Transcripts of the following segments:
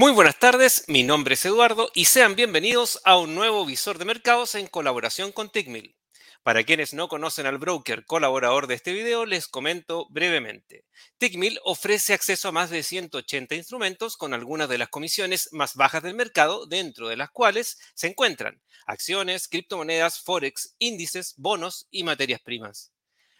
Muy buenas tardes, mi nombre es Eduardo y sean bienvenidos a un nuevo visor de mercados en colaboración con Tickmill. Para quienes no conocen al broker colaborador de este video, les comento brevemente. Tickmill ofrece acceso a más de 180 instrumentos con algunas de las comisiones más bajas del mercado, dentro de las cuales se encuentran acciones, criptomonedas, forex, índices, bonos y materias primas.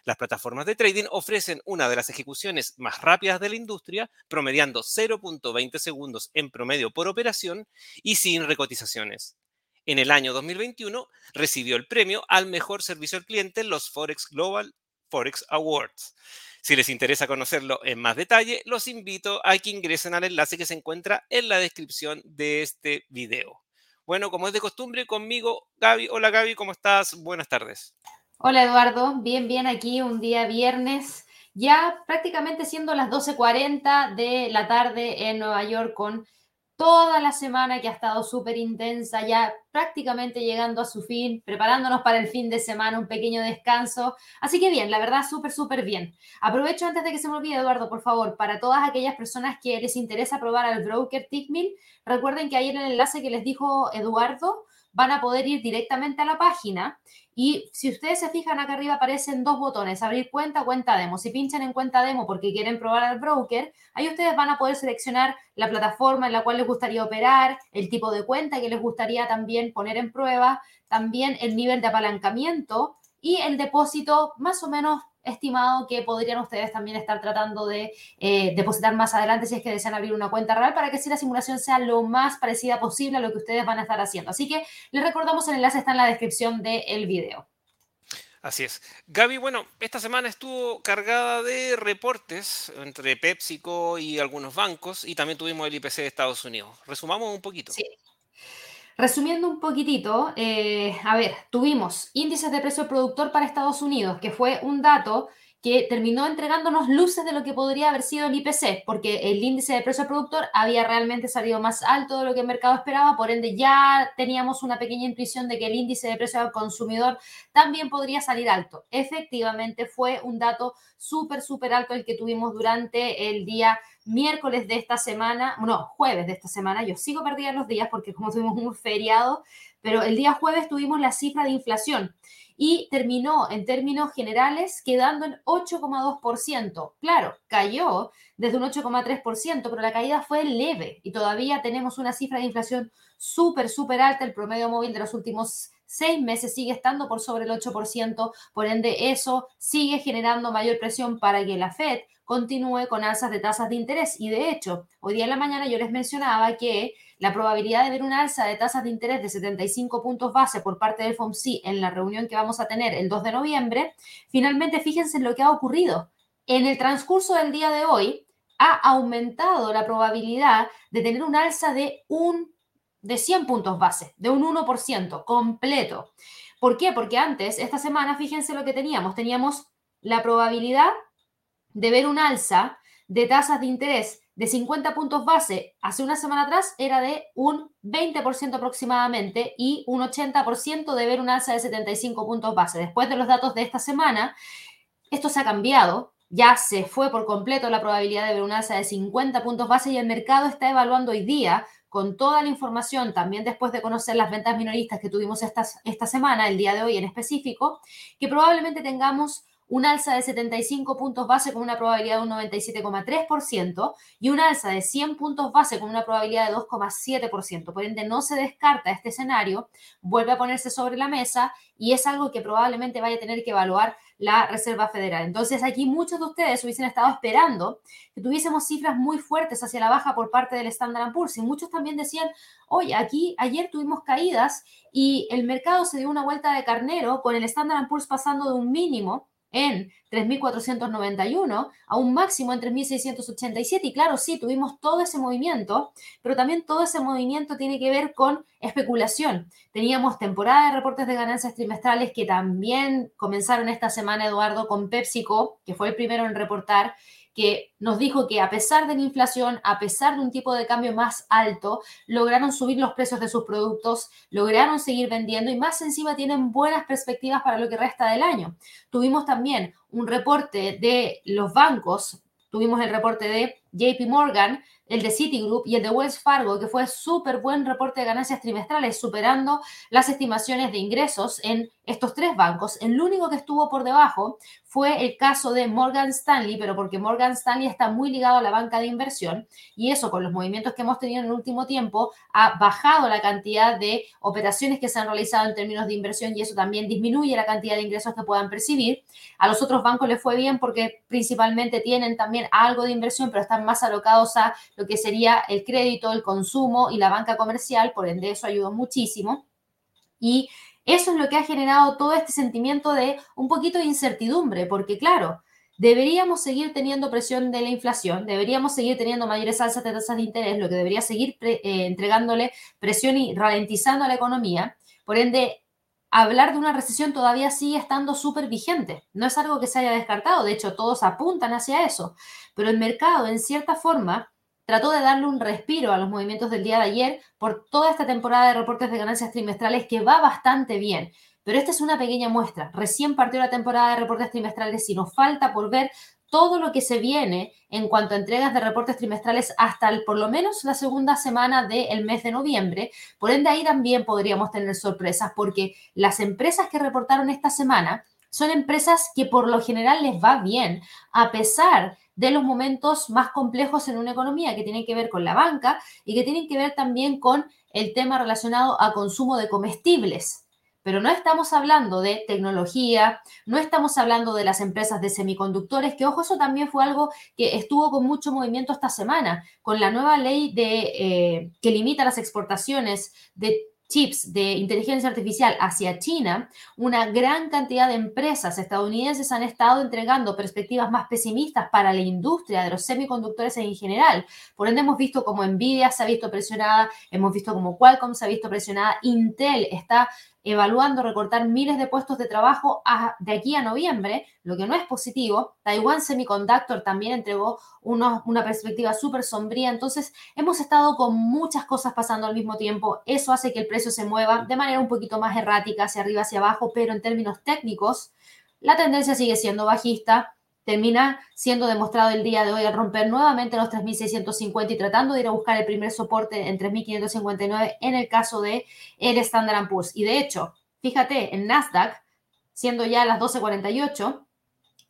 Las plataformas de trading ofrecen una de las ejecuciones más rápidas de la industria, promediando 0.20 segundos en promedio por operación y sin recotizaciones. En el año 2021 recibió el premio al mejor servicio al cliente en los Forex Global Forex Awards. Si les interesa conocerlo en más detalle, los invito a que ingresen al enlace que se encuentra en la descripción de este video. Bueno, como es de costumbre, conmigo Gaby. Hola Gaby, ¿cómo estás? Buenas tardes. Hola Eduardo, bien, bien aquí un día viernes, ya prácticamente siendo las 12.40 de la tarde en Nueva York con toda la semana que ha estado súper intensa, ya prácticamente llegando a su fin, preparándonos para el fin de semana, un pequeño descanso. Así que bien, la verdad, súper, súper bien. Aprovecho antes de que se me olvide, Eduardo, por favor, para todas aquellas personas que les interesa probar al broker Tickmill, recuerden que ahí en el enlace que les dijo Eduardo, van a poder ir directamente a la página y si ustedes se fijan acá arriba aparecen dos botones, abrir cuenta, cuenta demo. Si pinchan en cuenta demo porque quieren probar al broker, ahí ustedes van a poder seleccionar la plataforma en la cual les gustaría operar, el tipo de cuenta que les gustaría también poner en prueba, también el nivel de apalancamiento y el depósito más o menos estimado que podrían ustedes también estar tratando de eh, depositar más adelante si es que desean abrir una cuenta real para que si la simulación sea lo más parecida posible a lo que ustedes van a estar haciendo. Así que les recordamos, el enlace está en la descripción del video. Así es. Gaby, bueno, esta semana estuvo cargada de reportes entre PepsiCo y algunos bancos y también tuvimos el IPC de Estados Unidos. Resumamos un poquito. Sí. Resumiendo un poquitito, eh, a ver, tuvimos índices de precio productor para Estados Unidos, que fue un dato que terminó entregándonos luces de lo que podría haber sido el IPC, porque el índice de precio productor había realmente salido más alto de lo que el mercado esperaba, por ende ya teníamos una pequeña intuición de que el índice de precio al consumidor también podría salir alto. Efectivamente fue un dato súper, súper alto el que tuvimos durante el día miércoles de esta semana, no, jueves de esta semana, yo sigo perdida los días porque como tuvimos un feriado, pero el día jueves tuvimos la cifra de inflación y terminó en términos generales quedando en 8,2%. Claro, cayó desde un 8,3%, pero la caída fue leve y todavía tenemos una cifra de inflación súper, súper alta. El promedio móvil de los últimos seis meses sigue estando por sobre el 8%, por ende eso sigue generando mayor presión para que la Fed continúe con alzas de tasas de interés. Y de hecho, hoy día en la mañana yo les mencionaba que la probabilidad de ver una alza de tasas de interés de 75 puntos base por parte del FOMC en la reunión que vamos a tener el 2 de noviembre, finalmente fíjense en lo que ha ocurrido. En el transcurso del día de hoy ha aumentado la probabilidad de tener un alza de un de 100 puntos base, de un 1% completo. ¿Por qué? Porque antes, esta semana, fíjense lo que teníamos. Teníamos la probabilidad de ver un alza de tasas de interés de 50 puntos base hace una semana atrás era de un 20% aproximadamente y un 80% de ver un alza de 75 puntos base. Después de los datos de esta semana, esto se ha cambiado. Ya se fue por completo la probabilidad de ver un alza de 50 puntos base y el mercado está evaluando hoy día con toda la información, también después de conocer las ventas minoristas que tuvimos esta, esta semana, el día de hoy en específico, que probablemente tengamos un alza de 75 puntos base con una probabilidad de un 97,3% y un alza de 100 puntos base con una probabilidad de 2,7%. Por ende, no se descarta este escenario, vuelve a ponerse sobre la mesa y es algo que probablemente vaya a tener que evaluar la Reserva Federal. Entonces, aquí muchos de ustedes hubiesen estado esperando que tuviésemos cifras muy fuertes hacia la baja por parte del Standard Poor's y muchos también decían, oye, aquí ayer tuvimos caídas y el mercado se dio una vuelta de carnero con el Standard Poor's pasando de un mínimo en 3.491 a un máximo en 3.687. Y claro, sí, tuvimos todo ese movimiento, pero también todo ese movimiento tiene que ver con especulación. Teníamos temporada de reportes de ganancias trimestrales que también comenzaron esta semana, Eduardo, con PepsiCo, que fue el primero en reportar que nos dijo que a pesar de la inflación, a pesar de un tipo de cambio más alto, lograron subir los precios de sus productos, lograron seguir vendiendo y más encima tienen buenas perspectivas para lo que resta del año. Tuvimos también un reporte de los bancos, tuvimos el reporte de JP Morgan el de Citigroup y el de Wells Fargo, que fue súper buen reporte de ganancias trimestrales, superando las estimaciones de ingresos en estos tres bancos. El único que estuvo por debajo fue el caso de Morgan Stanley, pero porque Morgan Stanley está muy ligado a la banca de inversión y eso con los movimientos que hemos tenido en el último tiempo ha bajado la cantidad de operaciones que se han realizado en términos de inversión y eso también disminuye la cantidad de ingresos que puedan percibir. A los otros bancos les fue bien porque principalmente tienen también algo de inversión, pero están más alocados a que sería el crédito, el consumo y la banca comercial, por ende eso ayudó muchísimo. Y eso es lo que ha generado todo este sentimiento de un poquito de incertidumbre, porque claro, deberíamos seguir teniendo presión de la inflación, deberíamos seguir teniendo mayores alzas de tasas de interés, lo que debería seguir eh, entregándole presión y ralentizando a la economía. Por ende, hablar de una recesión todavía sigue estando súper vigente. No es algo que se haya descartado, de hecho todos apuntan hacia eso, pero el mercado en cierta forma trató de darle un respiro a los movimientos del día de ayer por toda esta temporada de reportes de ganancias trimestrales que va bastante bien. Pero esta es una pequeña muestra. Recién partió la temporada de reportes trimestrales y nos falta por ver todo lo que se viene en cuanto a entregas de reportes trimestrales hasta por lo menos la segunda semana del mes de noviembre. Por ende, ahí también podríamos tener sorpresas porque las empresas que reportaron esta semana son empresas que por lo general les va bien, a pesar de los momentos más complejos en una economía que tienen que ver con la banca y que tienen que ver también con el tema relacionado a consumo de comestibles. Pero no estamos hablando de tecnología, no estamos hablando de las empresas de semiconductores, que ojo, eso también fue algo que estuvo con mucho movimiento esta semana, con la nueva ley de, eh, que limita las exportaciones de chips de inteligencia artificial hacia China, una gran cantidad de empresas estadounidenses han estado entregando perspectivas más pesimistas para la industria de los semiconductores en general. Por ende, hemos visto como Nvidia se ha visto presionada, hemos visto como Qualcomm se ha visto presionada, Intel está evaluando recortar miles de puestos de trabajo de aquí a noviembre, lo que no es positivo. Taiwan Semiconductor también entregó una perspectiva súper sombría. Entonces, hemos estado con muchas cosas pasando al mismo tiempo. Eso hace que el precio se mueva de manera un poquito más errática, hacia arriba, hacia abajo, pero en términos técnicos, la tendencia sigue siendo bajista termina siendo demostrado el día de hoy al romper nuevamente los 3.650 y tratando de ir a buscar el primer soporte en 3.559 en el caso de el Standard Poor's. Y de hecho, fíjate, en Nasdaq, siendo ya las 12.48,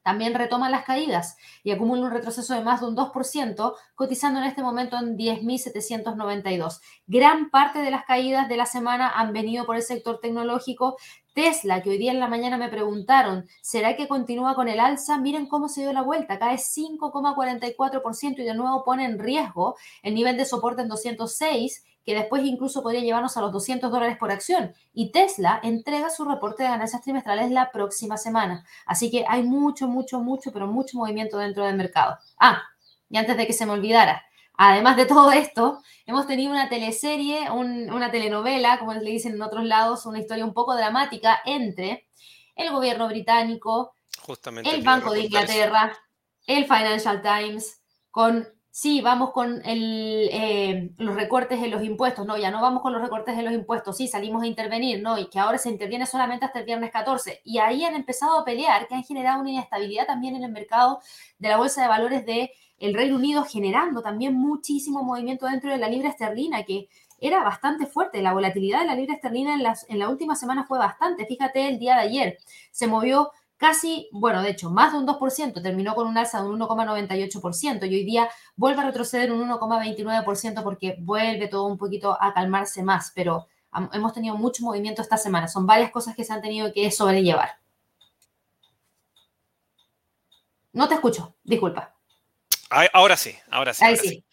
también retoma las caídas y acumula un retroceso de más de un 2%, cotizando en este momento en 10.792. Gran parte de las caídas de la semana han venido por el sector tecnológico. Tesla, que hoy día en la mañana me preguntaron, ¿será que continúa con el alza? Miren cómo se dio la vuelta, cae 5,44% y de nuevo pone en riesgo el nivel de soporte en 206 que después incluso podría llevarnos a los 200 dólares por acción. Y Tesla entrega su reporte de ganancias trimestrales la próxima semana. Así que hay mucho, mucho, mucho, pero mucho movimiento dentro del mercado. Ah, y antes de que se me olvidara, además de todo esto, hemos tenido una teleserie, una telenovela, como le dicen en otros lados, una historia un poco dramática entre el gobierno británico, Justamente el Banco de Inglaterra, el Financial Times, con sí, vamos con eh, los recortes en los impuestos, no, ya no vamos con los recortes en los impuestos, sí, salimos a intervenir, no, y que ahora se interviene solamente hasta el viernes 14. Y ahí han empezado a pelear, que han generado una inestabilidad también en el mercado de la bolsa de valores de el Reino Unido, generando también muchísimo movimiento dentro de la libra esterlina, que era bastante fuerte. La volatilidad de la libra esterlina en, las, en la última semana fue bastante. Fíjate, el día de ayer se movió casi, bueno, de hecho, más de un 2%, terminó con un alza de un 1,98% y hoy día vuelve a retroceder un 1,29% porque vuelve todo un poquito a calmarse más, pero hemos tenido mucho movimiento esta semana, son varias cosas que se han tenido que sobrellevar. No te escucho, disculpa. Ahora sí, ahora sí. Ahí sí. Sí,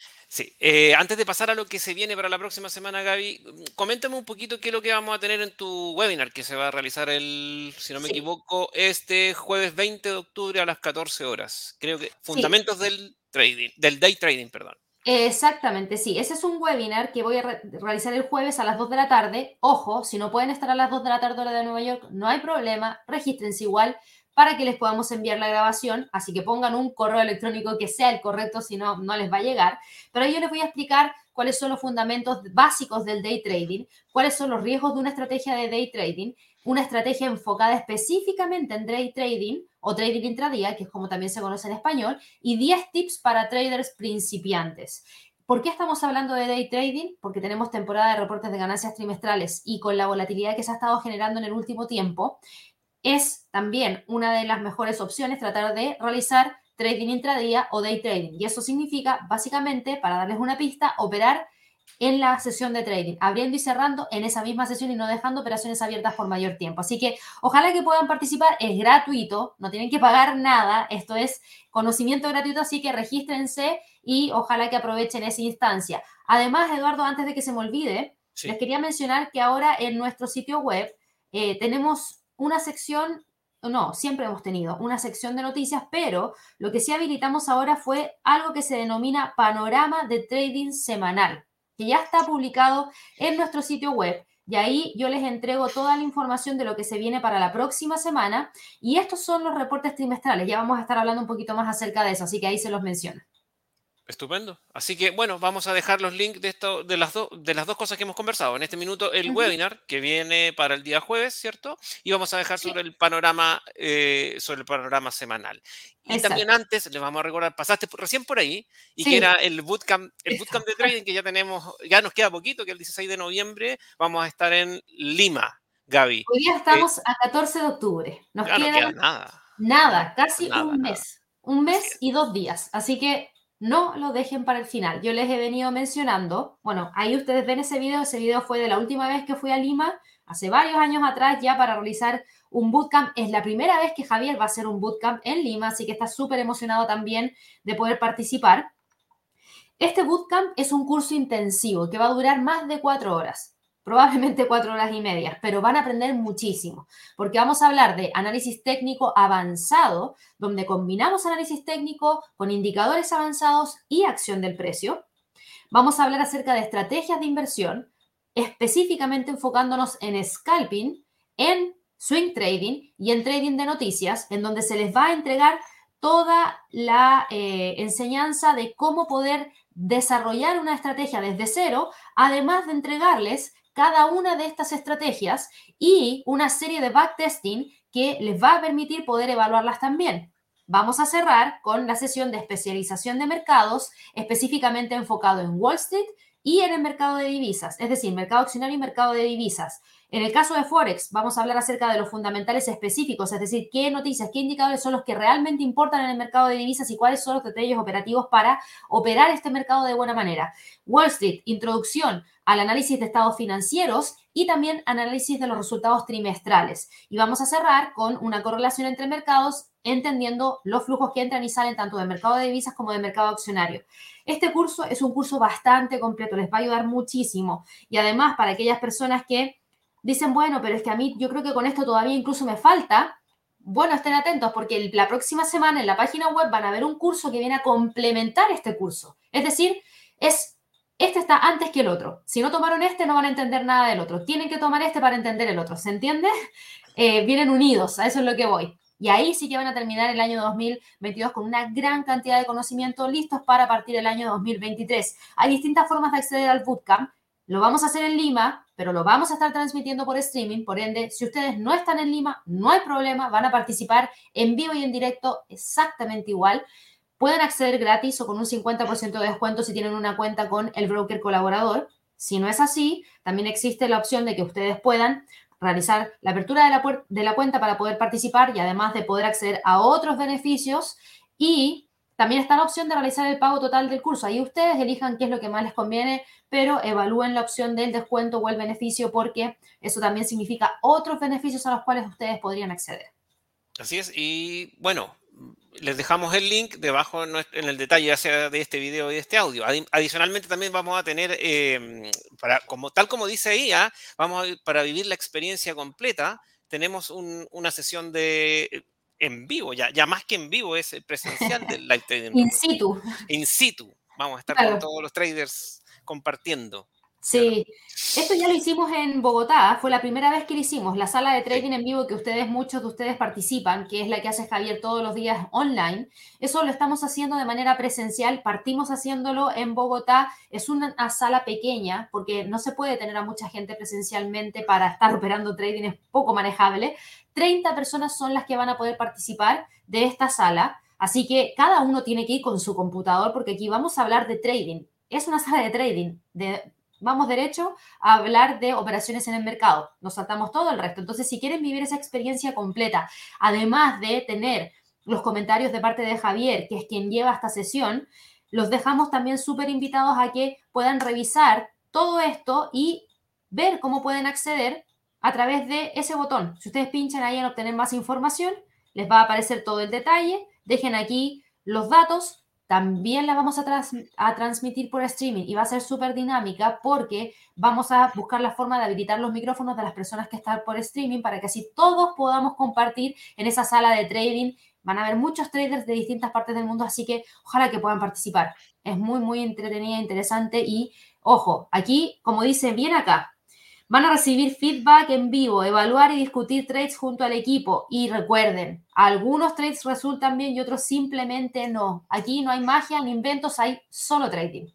eh, antes de pasar a lo que se viene para la próxima semana, Gaby, coméntame un poquito qué es lo que vamos a tener en tu webinar que se va a realizar el, si no me equivoco, este jueves 20 de octubre a las 14 horas. Creo que fundamentos del trading, del day trading, perdón. Exactamente, sí. Ese es un webinar que voy a realizar el jueves a las 2 de la tarde. Ojo, si no pueden estar a las 2 de la tarde hora de Nueva York, no hay problema, regístrense igual para que les podamos enviar la grabación. Así que pongan un correo electrónico que sea el correcto, si no, no les va a llegar. Pero yo les voy a explicar cuáles son los fundamentos básicos del day trading, cuáles son los riesgos de una estrategia de day trading, una estrategia enfocada específicamente en day trading o trading intradía, que es como también se conoce en español, y 10 tips para traders principiantes. ¿Por qué estamos hablando de day trading? Porque tenemos temporada de reportes de ganancias trimestrales y con la volatilidad que se ha estado generando en el último tiempo, es también una de las mejores opciones tratar de realizar trading intradía o day trading. Y eso significa, básicamente, para darles una pista, operar en la sesión de trading, abriendo y cerrando en esa misma sesión y no dejando operaciones abiertas por mayor tiempo. Así que ojalá que puedan participar, es gratuito, no tienen que pagar nada, esto es conocimiento gratuito, así que regístrense y ojalá que aprovechen esa instancia. Además, Eduardo, antes de que se me olvide, les quería mencionar que ahora en nuestro sitio web eh, tenemos una sección no, siempre hemos tenido una sección de noticias, pero lo que sí habilitamos ahora fue algo que se denomina panorama de trading semanal que ya está publicado en nuestro sitio web. Y ahí yo les entrego toda la información de lo que se viene para la próxima semana. Y estos son los reportes trimestrales. Ya vamos a estar hablando un poquito más acerca de eso, así que ahí se los menciono. Estupendo. Así que bueno, vamos a dejar los links de, esto, de, las de las dos cosas que hemos conversado. En este minuto el webinar que viene para el día jueves, ¿cierto? Y vamos a dejar sobre el panorama, eh, sobre el panorama semanal. Y también antes, les vamos a recordar, pasaste recién por ahí, y que era el bootcamp, el bootcamp de trading que ya tenemos, ya nos queda poquito, que el 16 de noviembre vamos a estar en Lima, Gaby. Hoy día estamos a 14 de octubre. Nos queda, no queda nada. Nada, casi un mes. Un mes y dos días. Así que no lo dejen para el final. Yo les he venido mencionando, bueno, ahí ustedes ven ese video, ese video fue de la última vez que fui a Lima, hace varios años atrás ya para realizar un bootcamp. Es la primera vez que Javier va a hacer un bootcamp en Lima, así que está súper emocionado también de poder participar. Este bootcamp es un curso intensivo que va a durar más de cuatro horas probablemente cuatro horas y media, pero van a aprender muchísimo, porque vamos a hablar de análisis técnico avanzado, donde combinamos análisis técnico con indicadores avanzados y acción del precio. Vamos a hablar acerca de estrategias de inversión, específicamente enfocándonos en scalping, en swing trading y en trading de noticias, en donde se les va a entregar toda la eh, enseñanza de cómo poder desarrollar una estrategia desde cero, además de entregarles cada una de estas estrategias y una serie de backtesting que les va a permitir poder evaluarlas también. Vamos a cerrar con la sesión de especialización de mercados, específicamente enfocado en Wall Street y en el mercado de divisas, es decir, mercado accionario y mercado de divisas. En el caso de Forex, vamos a hablar acerca de los fundamentales específicos, es decir, qué noticias, qué indicadores son los que realmente importan en el mercado de divisas y cuáles son los detalles operativos para operar este mercado de buena manera. Wall Street, introducción al análisis de estados financieros y también análisis de los resultados trimestrales. Y vamos a cerrar con una correlación entre mercados, entendiendo los flujos que entran y salen tanto del mercado de divisas como del mercado accionario. Este curso es un curso bastante completo, les va a ayudar muchísimo. Y además, para aquellas personas que dicen, bueno, pero es que a mí yo creo que con esto todavía incluso me falta. Bueno, estén atentos porque la próxima semana en la página web van a ver un curso que viene a complementar este curso. Es decir, es este está antes que el otro. Si no tomaron este, no van a entender nada del otro. Tienen que tomar este para entender el otro. ¿Se entiende? Eh, vienen unidos, a eso es lo que voy. Y ahí sí que van a terminar el año 2022 con una gran cantidad de conocimiento listos para partir el año 2023. Hay distintas formas de acceder al bootcamp. Lo vamos a hacer en Lima, pero lo vamos a estar transmitiendo por streaming. Por ende, si ustedes no están en Lima, no hay problema, van a participar en vivo y en directo exactamente igual. Pueden acceder gratis o con un 50% de descuento si tienen una cuenta con el broker colaborador. Si no es así, también existe la opción de que ustedes puedan realizar la apertura de la, de la cuenta para poder participar y además de poder acceder a otros beneficios y también está la opción de realizar el pago total del curso. Ahí ustedes elijan qué es lo que más les conviene, pero evalúen la opción del descuento o el beneficio porque eso también significa otros beneficios a los cuales ustedes podrían acceder. Así es. Y bueno, les dejamos el link debajo en el detalle sea de este video y de este audio. Adicionalmente también vamos a tener, em, para, como, tal como dice ahí, ¿ah? vamos para vivir la experiencia completa, tenemos una sesión de en vivo, ya, ya más que en vivo, es presencial del live trading. In situ. In situ. Vamos a estar con todos los traders compartiendo. Sí, esto ya lo hicimos en Bogotá, fue la primera vez que lo hicimos, la sala de trading en vivo que ustedes, muchos de ustedes participan, que es la que hace Javier todos los días online. Eso lo estamos haciendo de manera presencial, partimos haciéndolo en Bogotá, es una sala pequeña porque no se puede tener a mucha gente presencialmente para estar operando trading, es poco manejable. 30 personas son las que van a poder participar de esta sala, así que cada uno tiene que ir con su computador porque aquí vamos a hablar de trading es una sala de trading. De, vamos derecho a hablar de operaciones en el mercado. Nos saltamos todo el resto. Entonces, si quieren vivir esa experiencia completa, además de tener los comentarios de parte de Javier, que es quien lleva esta sesión, los dejamos también súper invitados a que puedan revisar todo esto y ver cómo pueden acceder a través de ese botón. Si ustedes pinchan ahí en obtener más información, les va a aparecer todo el detalle. Dejen aquí los datos. También la vamos a, a transmitir por streaming y va a ser súper dinámica porque vamos a buscar la forma de habilitar los micrófonos de las personas que están por streaming para que así todos podamos compartir en esa sala de trading Van a haber muchos traders de distintas partes del mundo, así que ojalá que puedan participar. Es muy, muy entretenida, interesante y, ojo, aquí, como dice bien acá, van a recibir feedback en vivo, evaluar y discutir trades junto al equipo. Y recuerden, algunos trades resultan bien y otros simplemente no. Aquí no hay magia ni inventos, hay solo trading.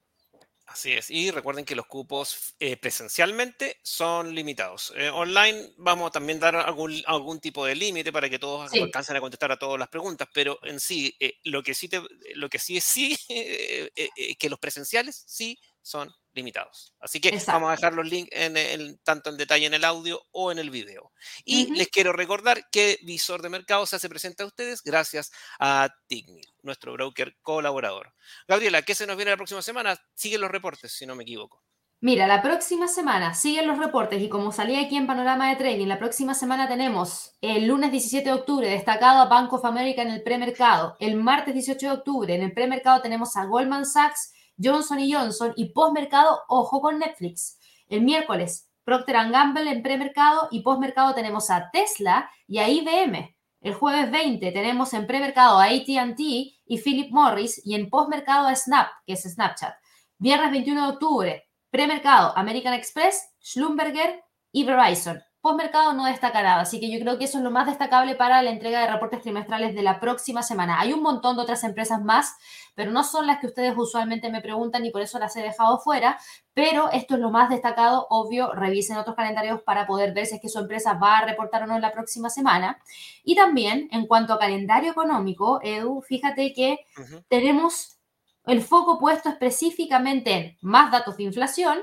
Así es, y recuerden que los cupos eh, presencialmente son limitados. Eh, online vamos a también dar algún, algún tipo de límite para que todos alcancen a contestar a todas las preguntas, pero en sí, eh, lo, que sí lo que sí es sí, que los presenciales sí son limitados. Así que vamos a dejar los links en tanto en detalle en el audio o en el video. Y les quiero recordar que Visor de Mercado se hace presente a ustedes gracias a Tignil, nuestro broker colaborador. Gabriela, ¿qué se nos viene la próxima semana? Siguen los reportes, si no me equivoco. Mira, la próxima semana siguen los reportes y como salía aquí en Panorama de Trading, la próxima semana tenemos el lunes 17 de octubre destacado a Bank of America en el premercado. El martes 18 de octubre en el premercado tenemos a Goldman Sachs Johnson Johnson y postmercado, ojo con Netflix. El miércoles, Procter Gamble en premercado y postmercado tenemos a Tesla y a IBM. El jueves 20 tenemos en premercado a ATT y Philip Morris y en postmercado a Snap, que es Snapchat. Viernes 21 de octubre, premercado American Express, Schlumberger y Verizon. Postmercado no destaca nada, así que yo creo que eso es lo más destacable para la entrega de reportes trimestrales de la próxima semana. Hay un montón de otras empresas más, pero no son las que ustedes usualmente me preguntan y por eso las he dejado fuera, pero esto es lo más destacado, obvio, revisen otros calendarios para poder ver si es que su empresa va a reportar o no en la próxima semana. Y también, en cuanto a calendario económico, Edu, fíjate que tenemos el foco puesto específicamente en más datos de inflación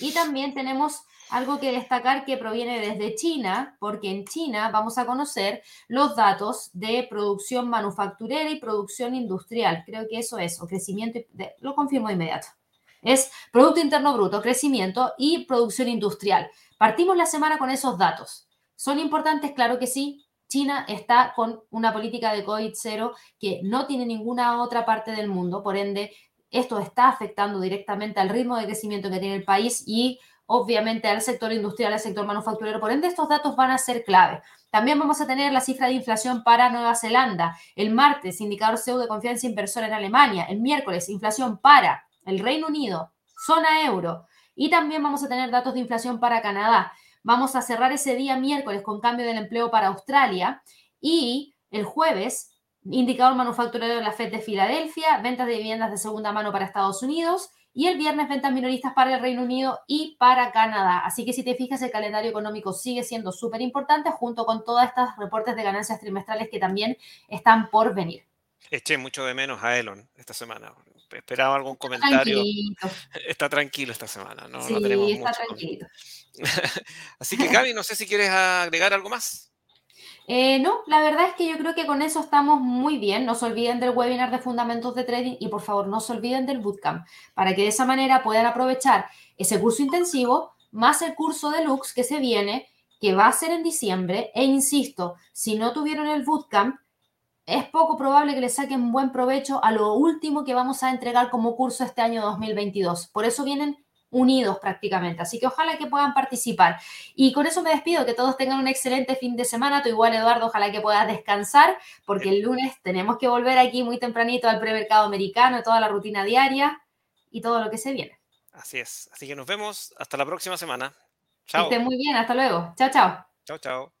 y también tenemos algo que destacar que proviene desde China, porque en China vamos a conocer los datos de producción manufacturera y producción industrial. Creo que eso es, o crecimiento, lo confirmo de inmediato. Es Producto Interno Bruto, crecimiento y producción industrial. Partimos la semana con esos datos. ¿Son importantes? Claro que sí. China está con una política de COVID cero que no tiene ninguna otra parte del mundo, por ende, esto está afectando directamente al ritmo de crecimiento que tiene el país y obviamente al sector industrial, al sector manufacturero. Por ende, estos datos van a ser clave. También vamos a tener la cifra de inflación para Nueva Zelanda. El martes, indicador CEO de confianza inversora en Alemania. El miércoles, inflación para el Reino Unido, zona euro. Y también vamos a tener datos de inflación para Canadá. Vamos a cerrar ese día miércoles con cambio del empleo para Australia. Y el jueves, indicador manufacturero de la FED de Filadelfia, ventas de viviendas de segunda mano para Estados Unidos y el viernes ventas minoristas para el Reino Unido y para Canadá. Así que si te fijas, el calendario económico sigue siendo súper importante junto con todas estas reportes de ganancias trimestrales que también están por venir. Eché mucho de menos a Elon esta semana. Esperaba algún comentario. Está tranquilo esta semana. No, sí, tenemos está tranquilo. Así que Gaby, no sé si quieres agregar algo más. Eh, no, la verdad es que yo creo que con eso estamos muy bien. No se olviden del webinar de fundamentos de trading y por favor no se olviden del bootcamp para que de esa manera puedan aprovechar ese curso intensivo más el curso de Lux que se viene, que va a ser en diciembre. E insisto, si no tuvieron el bootcamp, es poco probable que le saquen buen provecho a lo último que vamos a entregar como curso este año 2022. Por eso vienen unidos prácticamente. Así que ojalá que puedan participar. Y con eso me despido, que todos tengan un excelente fin de semana. Tú igual, Eduardo, ojalá que puedas descansar, porque el lunes tenemos que volver aquí muy tempranito al premercado americano, toda la rutina diaria y todo lo que se viene. Así es. Así que nos vemos hasta la próxima semana. Chao. Que esté muy bien. Hasta luego. Chao, chao. Chao, chao.